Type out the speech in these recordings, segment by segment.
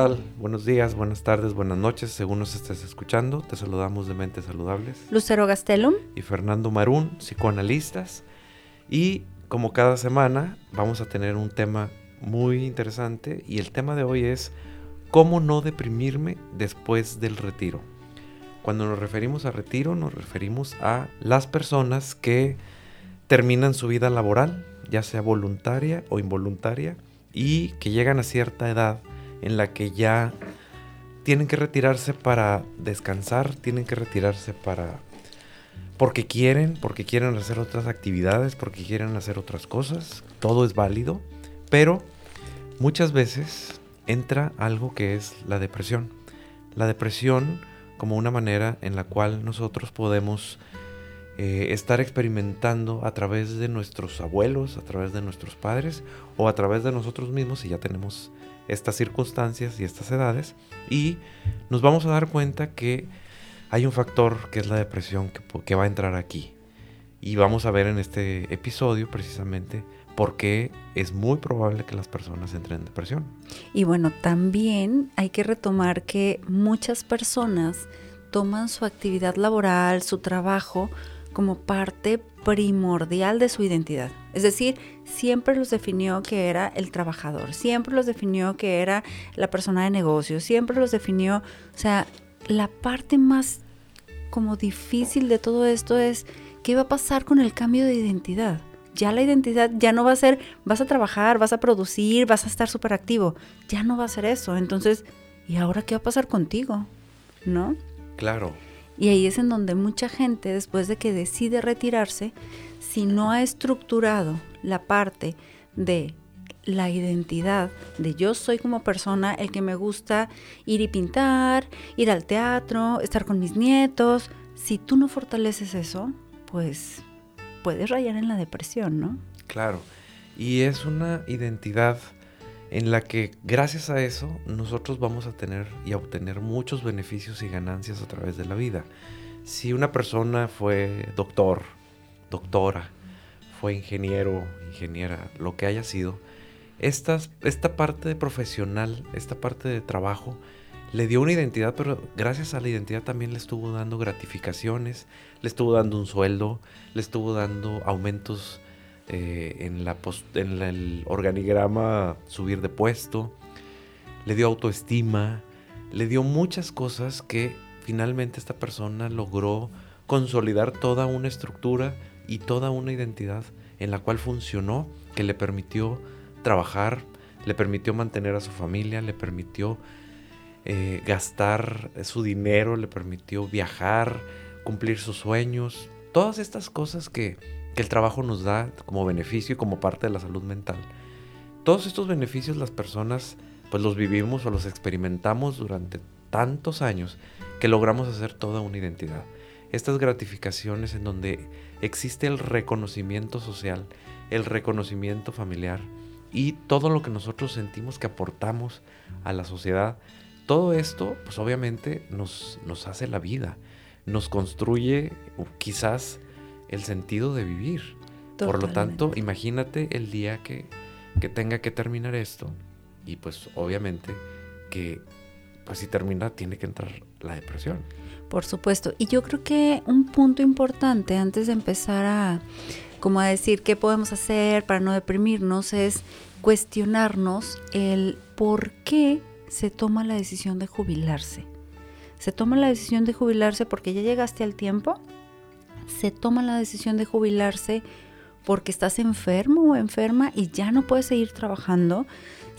tal? Buenos días, buenas tardes, buenas noches, según nos estés escuchando. Te saludamos de Mentes Saludables. Lucero Gastelum. Y Fernando Marún, psicoanalistas. Y como cada semana, vamos a tener un tema muy interesante. Y el tema de hoy es cómo no deprimirme después del retiro. Cuando nos referimos a retiro, nos referimos a las personas que terminan su vida laboral, ya sea voluntaria o involuntaria, y que llegan a cierta edad en la que ya tienen que retirarse para descansar, tienen que retirarse para porque quieren, porque quieren hacer otras actividades, porque quieren hacer otras cosas, todo es válido, pero muchas veces entra algo que es la depresión. La depresión como una manera en la cual nosotros podemos eh, estar experimentando a través de nuestros abuelos, a través de nuestros padres o a través de nosotros mismos si ya tenemos estas circunstancias y estas edades y nos vamos a dar cuenta que hay un factor que es la depresión que, va a entrar aquí y vamos a ver en este episodio precisamente por qué es muy probable que las personas entren en depresión. Y bueno, también hay que retomar que muchas personas toman su actividad laboral, su trabajo, como parte primordial de su identidad. Es decir, siempre los definió que era el trabajador, siempre los definió que era la persona de negocio, siempre los definió, o sea, la parte más como difícil de todo esto es qué va a pasar con el cambio de identidad. Ya la identidad ya no va a ser, vas a trabajar, vas a producir, vas a estar súper activo. Ya no va a ser eso. Entonces, ¿y ahora qué va a pasar contigo? ¿No? Claro. Y ahí es en donde mucha gente, después de que decide retirarse, si no ha estructurado la parte de la identidad de yo soy como persona el que me gusta ir y pintar, ir al teatro, estar con mis nietos, si tú no fortaleces eso, pues puedes rayar en la depresión, ¿no? Claro, y es una identidad en la que gracias a eso nosotros vamos a tener y a obtener muchos beneficios y ganancias a través de la vida. Si una persona fue doctor, doctora, fue ingeniero, ingeniera, lo que haya sido, esta, esta parte de profesional, esta parte de trabajo, le dio una identidad, pero gracias a la identidad también le estuvo dando gratificaciones, le estuvo dando un sueldo, le estuvo dando aumentos eh, en, la en el organigrama subir de puesto, le dio autoestima, le dio muchas cosas que finalmente esta persona logró consolidar toda una estructura y toda una identidad en la cual funcionó, que le permitió trabajar, le permitió mantener a su familia, le permitió eh, gastar su dinero, le permitió viajar, cumplir sus sueños, todas estas cosas que que el trabajo nos da como beneficio y como parte de la salud mental. Todos estos beneficios las personas pues los vivimos o los experimentamos durante tantos años que logramos hacer toda una identidad. Estas gratificaciones en donde existe el reconocimiento social, el reconocimiento familiar y todo lo que nosotros sentimos que aportamos a la sociedad, todo esto pues obviamente nos, nos hace la vida, nos construye quizás el sentido de vivir. Por lo tanto, imagínate el día que, que tenga que terminar esto y pues obviamente que pues si termina tiene que entrar la depresión. Por supuesto. Y yo creo que un punto importante antes de empezar a como a decir qué podemos hacer para no deprimirnos es cuestionarnos el por qué se toma la decisión de jubilarse. Se toma la decisión de jubilarse porque ya llegaste al tiempo se toma la decisión de jubilarse porque estás enfermo o enferma y ya no puedes seguir trabajando,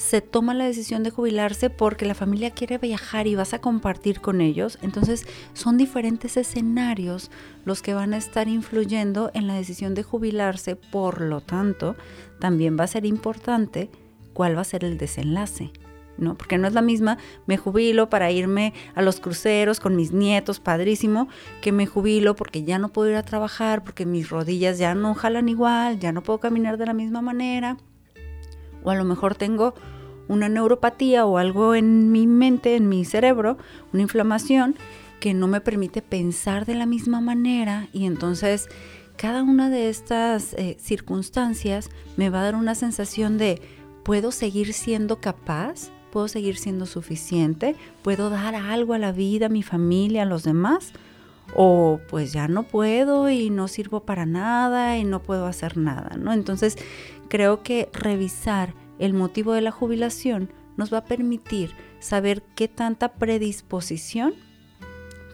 se toma la decisión de jubilarse porque la familia quiere viajar y vas a compartir con ellos. Entonces son diferentes escenarios los que van a estar influyendo en la decisión de jubilarse. Por lo tanto, también va a ser importante cuál va a ser el desenlace. ¿no? Porque no es la misma, me jubilo para irme a los cruceros con mis nietos, padrísimo, que me jubilo porque ya no puedo ir a trabajar, porque mis rodillas ya no jalan igual, ya no puedo caminar de la misma manera. O a lo mejor tengo una neuropatía o algo en mi mente, en mi cerebro, una inflamación que no me permite pensar de la misma manera y entonces cada una de estas eh, circunstancias me va a dar una sensación de, ¿puedo seguir siendo capaz ¿Puedo seguir siendo suficiente? ¿Puedo dar algo a la vida, a mi familia, a los demás? o pues ya no puedo y no sirvo para nada y no puedo hacer nada, ¿no? Entonces, creo que revisar el motivo de la jubilación nos va a permitir saber qué tanta predisposición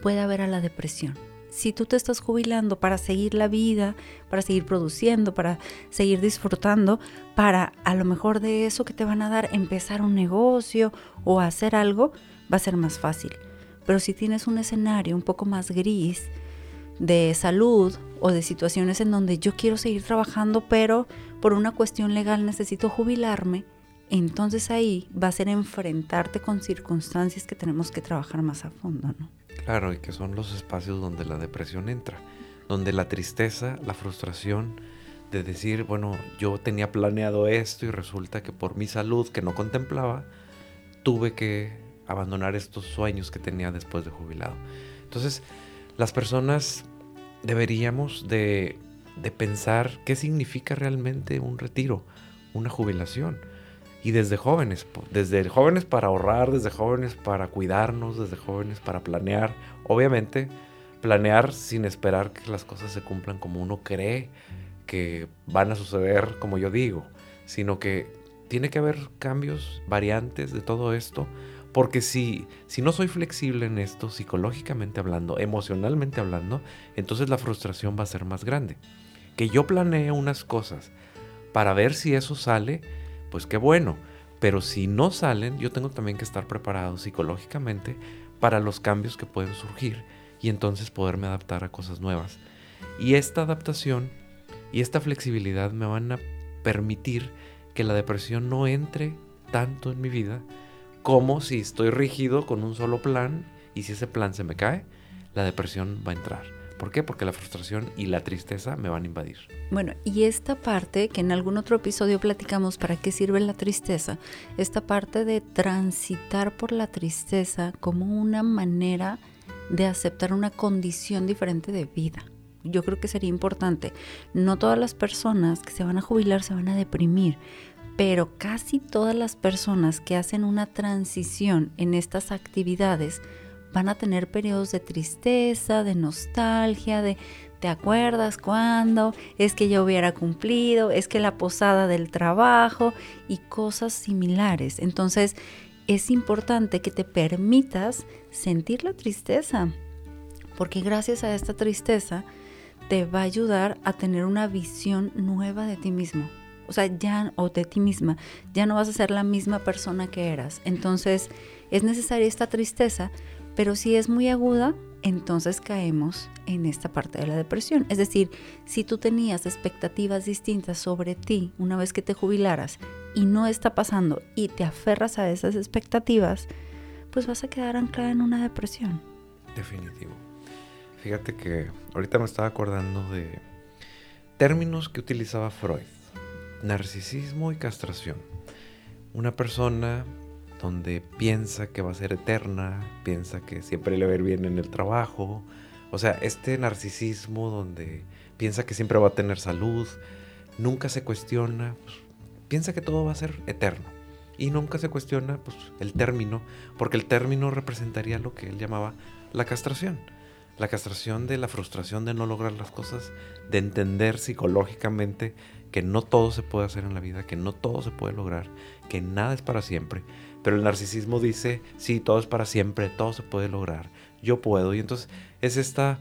puede haber a la depresión. Si tú te estás jubilando para seguir la vida, para seguir produciendo, para seguir disfrutando, para a lo mejor de eso que te van a dar empezar un negocio o hacer algo, va a ser más fácil. Pero si tienes un escenario un poco más gris de salud o de situaciones en donde yo quiero seguir trabajando, pero por una cuestión legal necesito jubilarme, entonces ahí va a ser enfrentarte con circunstancias que tenemos que trabajar más a fondo, ¿no? Claro, y que son los espacios donde la depresión entra, donde la tristeza, la frustración de decir, bueno, yo tenía planeado esto y resulta que por mi salud que no contemplaba, tuve que abandonar estos sueños que tenía después de jubilado. Entonces, las personas deberíamos de, pensar qué significa realmente un retiro, una jubilación. Y desde jóvenes, desde jóvenes para ahorrar, desde jóvenes para cuidarnos, desde jóvenes para planear. Obviamente, planear sin esperar que las cosas se cumplan como uno cree que van a suceder como yo digo, sino que tiene que haber cambios, variantes de todo esto porque si, si no soy flexible en esto, psicológicamente hablando, emocionalmente hablando, entonces la frustración va a ser más grande. Que yo planee unas cosas para ver si eso sale, pues qué bueno. Pero si no salen, yo tengo también que estar preparado psicológicamente para los cambios que pueden surgir y entonces poderme adaptar a cosas nuevas. Y esta adaptación y esta flexibilidad me van a permitir que la depresión no entre tanto en mi vida como si estoy rígido con un solo plan y si ese plan se me cae, la depresión va a entrar. ¿Por qué? Porque la frustración y la tristeza me van a invadir. Bueno, y esta parte que en algún otro episodio platicamos para qué sirve la tristeza, esta parte de transitar por la tristeza como una manera de aceptar una condición diferente de vida. Yo creo que sería importante. No todas las personas que se van a jubilar se van a deprimir, pero casi todas las personas que hacen una transición en estas actividades van a tener periodos de tristeza, de nostalgia, de ¿te acuerdas cuándo? Es que yo hubiera cumplido, es que la posada del trabajo y cosas similares. Entonces, es importante que te permitas sentir la tristeza, porque gracias a esta tristeza te va a ayudar a tener una visión nueva de ti mismo o sea, ya, o de ti misma, ya no vas a ser la misma persona que eras. Entonces, es necesaria esta tristeza, pero si es muy aguda, entonces caemos en esta parte de la depresión. Es decir, si tú tenías expectativas distintas sobre ti una vez que te jubilaras y no está pasando y te aferras a esas expectativas, pues vas a quedar anclada en una depresión. Definitivo. Fíjate que ahorita me estaba acordando de términos que utilizaba Freud narcisismo y castración. Una persona donde piensa que va a ser eterna, piensa que siempre le va a ir bien en el trabajo. O sea, este narcisismo donde piensa que siempre va a tener salud, nunca se cuestiona, pues, piensa que todo va a ser eterno. Y nunca se cuestiona pues, el término, porque el término representaría lo que él llamaba la castración. La castración de la frustración de no lograr las cosas, de entender psicológicamente que no todo se puede hacer en la vida, que no todo se puede lograr, que nada es para siempre. Pero el narcisismo dice, sí, todo es para siempre, todo se puede lograr, yo puedo. Y entonces es esta,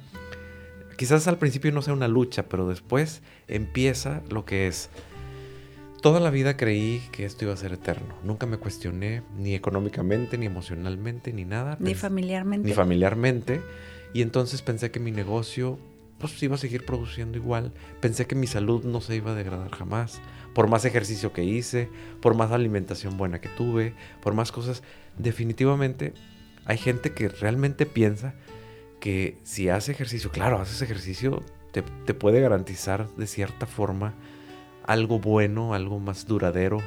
quizás al principio no sea una lucha, pero después empieza lo que es. Toda la vida creí que esto iba a ser eterno. Nunca me cuestioné ni económicamente, ni emocionalmente, ni nada. Ni familiarmente. Ni familiarmente. Y entonces pensé que mi negocio pues iba a seguir produciendo igual. Pensé que mi salud no se iba a degradar jamás. Por más ejercicio que hice, por más alimentación buena que tuve, por más cosas. Definitivamente hay gente que realmente piensa que si hace ejercicio, claro, haces ejercicio, te, puede garantizar de cierta forma algo bueno, algo más duradero.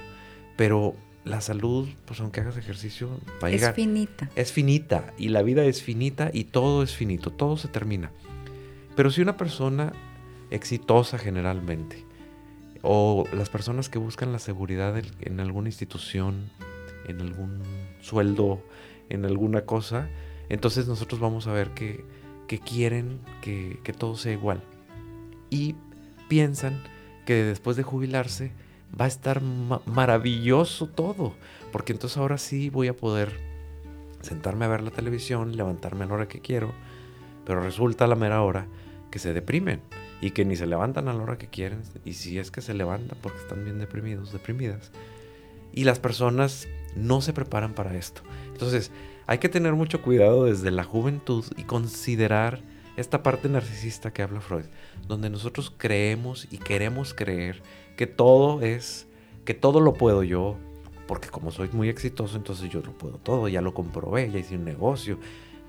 Pero la salud, pues aunque hagas ejercicio, va a llegar. Es finita. Es finita. Y la vida es finita y todo es finito. Todo se termina. Pero si una persona exitosa generalmente, o las personas que buscan la seguridad en alguna institución, en algún sueldo, en alguna cosa, entonces nosotros vamos a ver que, quieren que, todo sea igual. Y piensan que después de jubilarse va a estar maravilloso todo, porque entonces ahora sí voy a poder sentarme a ver la televisión, levantarme a la hora que quiero, pero resulta a la mera hora que se deprimen y que ni se levantan a la hora que quieren, y si es que se levantan porque están bien deprimidos, deprimidas. Y las personas no se preparan para esto. Entonces, hay que tener mucho cuidado desde la juventud y considerar esta parte narcisista que habla Freud, donde nosotros creemos y queremos creer que todo es, que todo lo puedo yo, porque como soy muy exitoso, entonces yo lo puedo todo, ya lo comprobé, ya hice un negocio,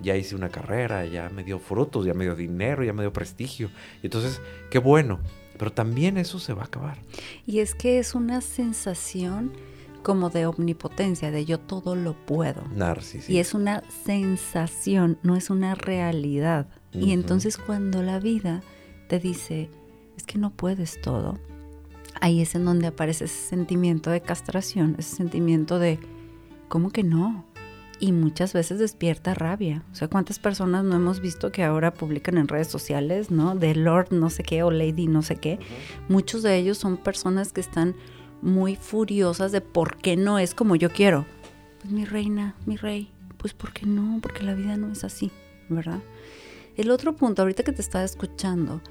ya hice una carrera, ya me dio frutos, ya me dio dinero, ya me dio prestigio. Y entonces, qué bueno, pero también eso se va a acabar. Y es que es una sensación como de omnipotencia, de yo todo lo puedo. Narcisismo. Y es una sensación, no es una realidad. Y entonces cuando la vida te dice, es que no puedes todo, ahí es en donde aparece ese sentimiento de castración, ese sentimiento de, ¿cómo que no? Y muchas veces despierta rabia. O sea, ¿cuántas personas no hemos visto que ahora publican en redes sociales, ¿no? De Lord no sé qué o Lady no sé qué. Muchos de ellos son personas que están muy furiosas de por qué no es como yo quiero. Pues mi reina, mi rey, pues ¿por qué no? Porque la vida no es así, ¿verdad? El otro punto, ahorita que te estaba escuchando,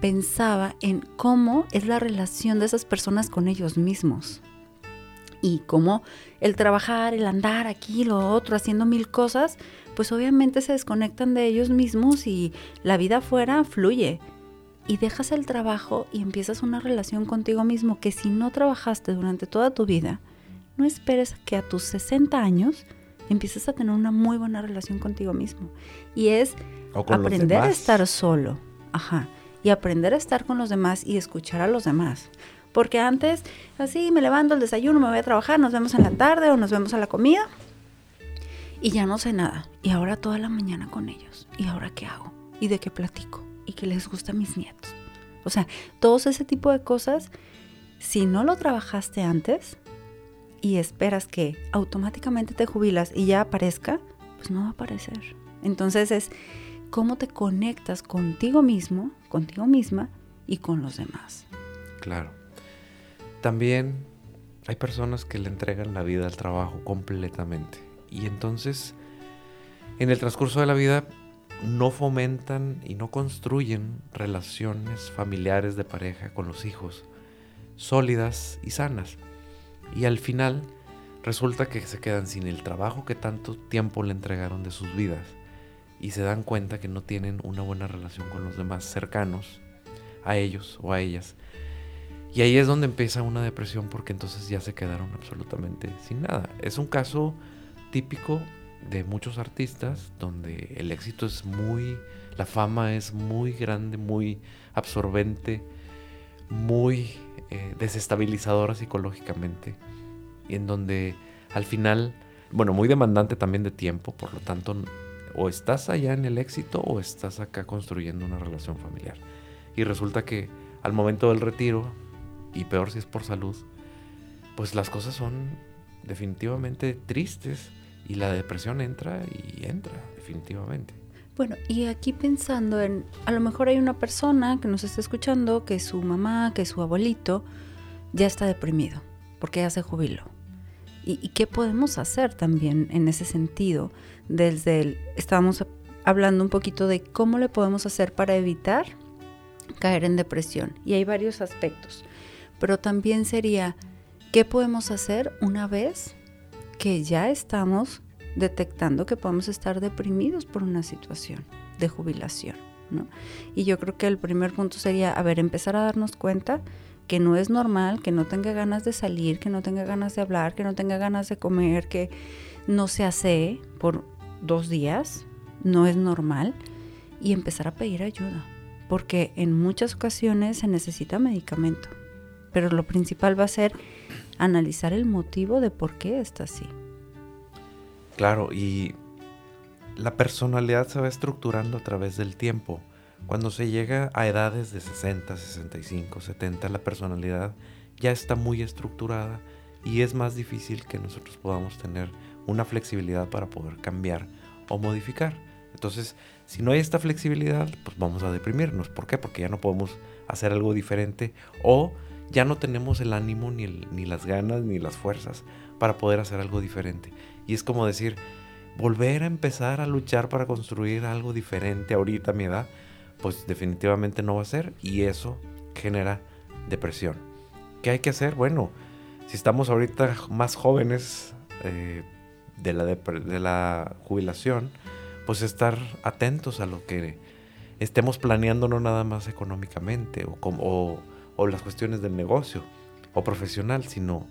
pensaba en cómo es la relación de esas personas con ellos mismos. Y cómo el trabajar, el andar aquí, lo otro, haciendo mil cosas, pues obviamente se desconectan de ellos mismos y la vida afuera fluye y dejas el trabajo y empiezas una relación contigo mismo que si no trabajaste durante toda tu vida, no esperes que a tus 60 años empieces a tener una muy buena relación contigo mismo. Y es aprender a estar solo, ajá, y aprender a estar con los demás y escuchar a los demás. Porque antes, así me levanto el desayuno, me voy a trabajar, nos vemos en la tarde o nos vemos a la comida y ya no sé nada. Y ahora toda la mañana con ellos. ¿Y ahora qué hago? ¿Y de qué platico? y que les gusta a mis nietos. O sea, todos ese tipo de cosas, si no lo trabajaste antes y esperas que automáticamente te jubilas y ya aparezca, pues no va a aparecer. Entonces es cómo te conectas contigo mismo, contigo misma y con los demás. Claro. También hay personas que le entregan la vida al trabajo completamente. Y entonces, en el transcurso de la vida, no fomentan y no construyen relaciones familiares de pareja con los hijos sólidas y sanas. Y al final resulta que se quedan sin el trabajo que tanto tiempo le entregaron de sus vidas y se dan cuenta que no tienen una buena relación con los demás cercanos a ellos o a ellas. Y ahí es donde empieza una depresión porque entonces ya se quedaron absolutamente sin nada. Es un caso típico de muchos artistas donde el éxito es muy, la fama es muy grande, muy absorbente, muy eh, desestabilizadora psicológicamente y en donde al final, bueno, muy demandante también de tiempo, por lo tanto, o estás allá en el éxito o estás acá construyendo una relación familiar. Y resulta que al momento del retiro, y peor si es por salud, pues las cosas son definitivamente tristes y la depresión entra y entra, definitivamente. Bueno, y aquí pensando en, a lo mejor hay una persona que nos está escuchando, que su mamá, que su abuelito ya está deprimido, porque ya se jubiló. ¿Y, qué podemos hacer también en ese sentido? Desde el, estábamos hablando un poquito de cómo le podemos hacer para evitar caer en depresión. Y hay varios aspectos. Pero también sería, ¿qué podemos hacer una vez que ya estamos detectando que podemos estar deprimidos por una situación de jubilación. ¿no? Y yo creo que el primer punto sería, a ver, empezar a darnos cuenta que no es normal, que no tenga ganas de salir, que no tenga ganas de hablar, que no tenga ganas de comer, que no se hace por dos días, no es normal, y empezar a pedir ayuda, porque en muchas ocasiones se necesita medicamento, pero lo principal va a ser analizar el motivo de por qué está así. Claro, y la personalidad se va estructurando a través del tiempo. Cuando se llega a edades de 60, 65, 70, la personalidad ya está muy estructurada y es más difícil que nosotros podamos tener una flexibilidad para poder cambiar o modificar. Entonces, si no hay esta flexibilidad, pues vamos a deprimirnos. ¿Por qué? Porque ya no podemos hacer algo diferente o ya no tenemos el ánimo, ni, ni las ganas, ni las fuerzas para poder hacer algo diferente. Y es como decir, volver a empezar a luchar para construir algo diferente ahorita a mi edad, pues definitivamente no va a ser y eso genera depresión. ¿Qué hay que hacer? Bueno, si estamos ahorita más jóvenes eh, de, la de la jubilación, pues estar atentos a lo que estemos planeando no nada más económicamente o, como, o, las cuestiones del negocio o profesional, sino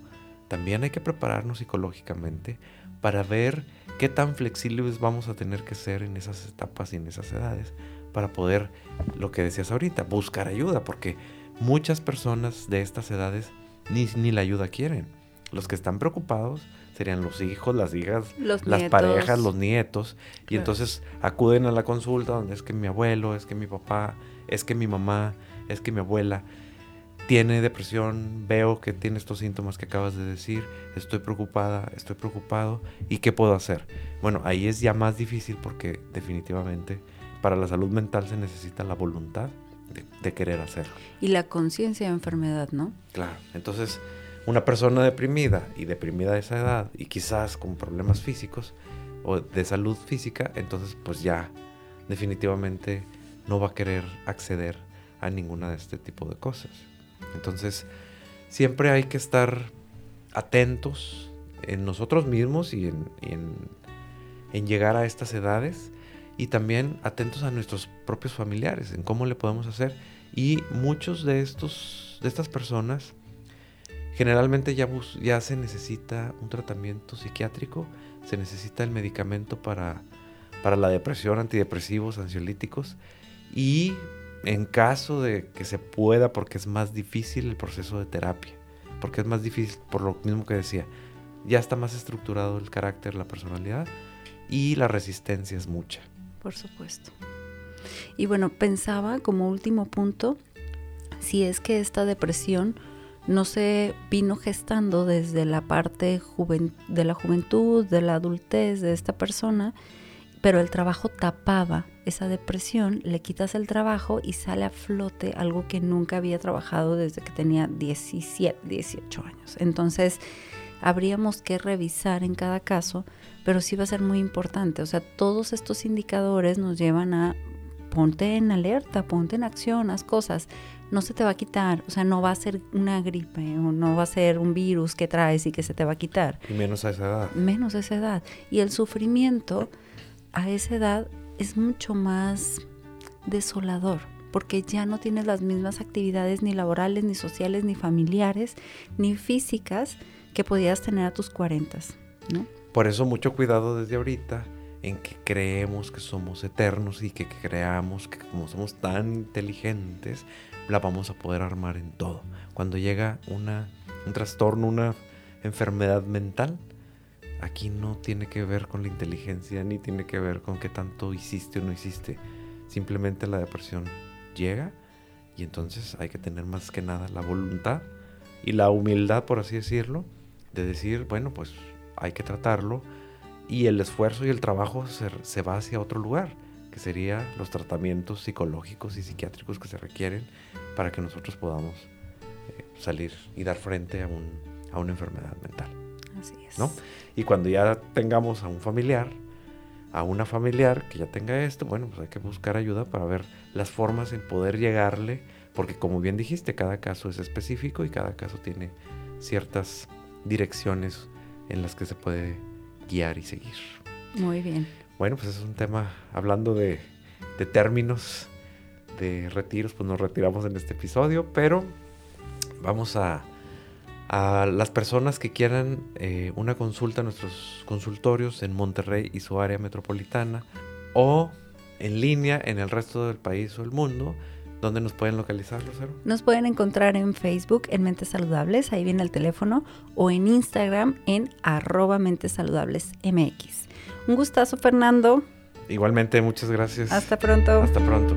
también hay que prepararnos psicológicamente para ver qué tan flexibles vamos a tener que ser en esas etapas y en esas edades para poder, lo que decías ahorita, buscar ayuda, porque muchas personas de estas edades ni, ni la ayuda quieren. Los que están preocupados serían los hijos, las hijas, las parejas, los nietos. Y entonces acuden a la consulta donde es que mi abuelo, es que mi papá, es que mi mamá, es que mi abuela tiene depresión, veo que tiene estos síntomas que acabas de decir, estoy preocupada, estoy preocupado, ¿y qué puedo hacer? Bueno, ahí es ya más difícil porque definitivamente para la salud mental se necesita la voluntad de, de querer hacerlo. Y la conciencia de enfermedad, ¿no? Claro, entonces una persona deprimida y deprimida de esa edad y quizás con problemas físicos o de salud física, entonces pues ya definitivamente no va a querer acceder a ninguna de este tipo de cosas. Entonces siempre hay que estar atentos en nosotros mismos y en, en llegar a estas edades y también atentos a nuestros propios familiares, en cómo le podemos hacer. Y muchos de estos, de estas personas, generalmente ya, ya se necesita un tratamiento psiquiátrico, se necesita el medicamento para, para la depresión, antidepresivos, ansiolíticos, y en caso de que se pueda, porque es más difícil el proceso de terapia, porque es más difícil, por lo mismo que decía, ya está más estructurado el carácter, la personalidad, y la resistencia es mucha. Por supuesto. Y bueno, pensaba como último punto, si es que esta depresión no se vino gestando desde la parte de la juventud, de la adultez de esta persona, pero el trabajo tapaba esa depresión, le quitas el trabajo y sale a flote algo que nunca había trabajado desde que tenía 17, 18 años. Entonces, habríamos que revisar en cada caso, pero sí va a ser muy importante. O sea, todos estos indicadores nos llevan a ponte en alerta, ponte en acción, haz cosas no se te va a quitar, o sea, no va a ser una gripe o no va a ser un virus que traes y que se te va a quitar. Y menos a esa edad. Menos a esa edad. Y el sufrimiento a esa edad es mucho más desolador, porque ya no tienes las mismas actividades ni laborales, ni sociales, ni familiares, ni físicas que podías tener a tus cuarentas, ¿no? Por eso mucho cuidado desde ahorita en que creemos que somos eternos y que creamos que como somos tan inteligentes, la vamos a poder armar en todo. Cuando llega una, un trastorno, una enfermedad mental, aquí no tiene que ver con la inteligencia ni tiene que ver con qué tanto hiciste o no hiciste. Simplemente la depresión llega y entonces hay que tener más que nada la voluntad y la humildad, por así decirlo, de decir, bueno, pues hay que tratarlo y el esfuerzo y el trabajo se, va hacia otro lugar, que sería los tratamientos psicológicos y psiquiátricos que se requieren para que nosotros podamos eh, salir y dar frente a, una enfermedad mental. Así es. ¿no? Y cuando ya tengamos a un familiar, a una familiar que ya tenga esto, bueno, pues hay que buscar ayuda para ver las formas en poder llegarle, porque como bien dijiste, cada caso es específico y cada caso tiene ciertas direcciones en las que se puede guiar y seguir. Muy bien. Bueno, pues es un tema, hablando de, de términos de retiros, pues nos retiramos en este episodio, pero vamos a, a las personas que quieran eh, una consulta a nuestros consultorios en Monterrey y su área metropolitana o en línea en el resto del país o el mundo. ¿Dónde nos pueden localizar, Lucero? Nos pueden encontrar en Facebook en Mentes Saludables, ahí viene el teléfono, o en Instagram en arroba Mentes Saludables MX. Un gustazo, Fernando. Igualmente, muchas gracias. Hasta pronto. Hasta pronto.